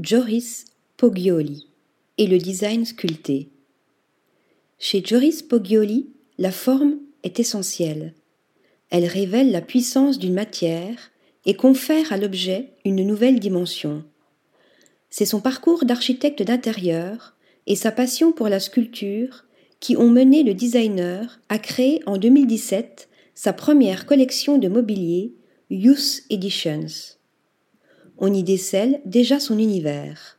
Joris Poggioli et le design sculpté. Chez Joris Poggioli, la forme est essentielle. Elle révèle la puissance d'une matière et confère à l'objet une nouvelle dimension. C'est son parcours d'architecte d'intérieur et sa passion pour la sculpture qui ont mené le designer à créer en 2017 sa première collection de mobilier Youth Editions. On y décèle déjà son univers.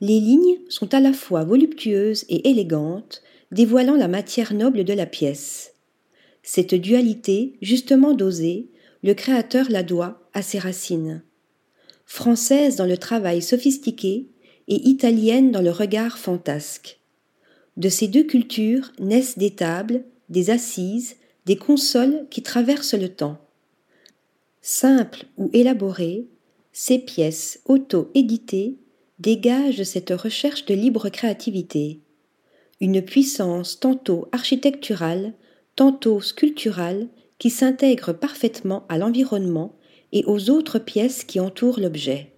Les lignes sont à la fois voluptueuses et élégantes, dévoilant la matière noble de la pièce. Cette dualité, justement dosée, le créateur la doit à ses racines. Française dans le travail sophistiqué et italienne dans le regard fantasque. De ces deux cultures naissent des tables, des assises, des consoles qui traversent le temps. Simples ou élaborées, ces pièces auto-éditées dégagent cette recherche de libre créativité, une puissance tantôt architecturale, tantôt sculpturale qui s'intègre parfaitement à l'environnement et aux autres pièces qui entourent l'objet.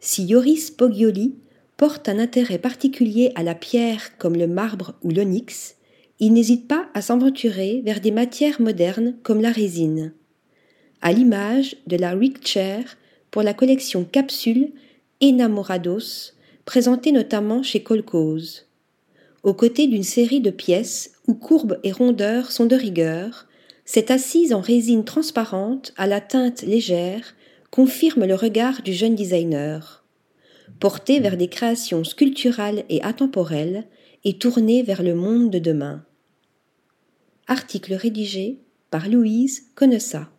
Si Yoris Poggioli porte un intérêt particulier à la pierre comme le marbre ou l'onyx, il n'hésite pas à s'aventurer vers des matières modernes comme la résine. À l'image de la Rick Chair pour la collection Capsule Enamorados, présentée notamment chez Colcose. Aux côtés d'une série de pièces où courbes et rondeurs sont de rigueur, cette assise en résine transparente à la teinte légère confirme le regard du jeune designer. Porté vers des créations sculpturales et atemporelles et tourné vers le monde de demain. Article rédigé par Louise Connessa.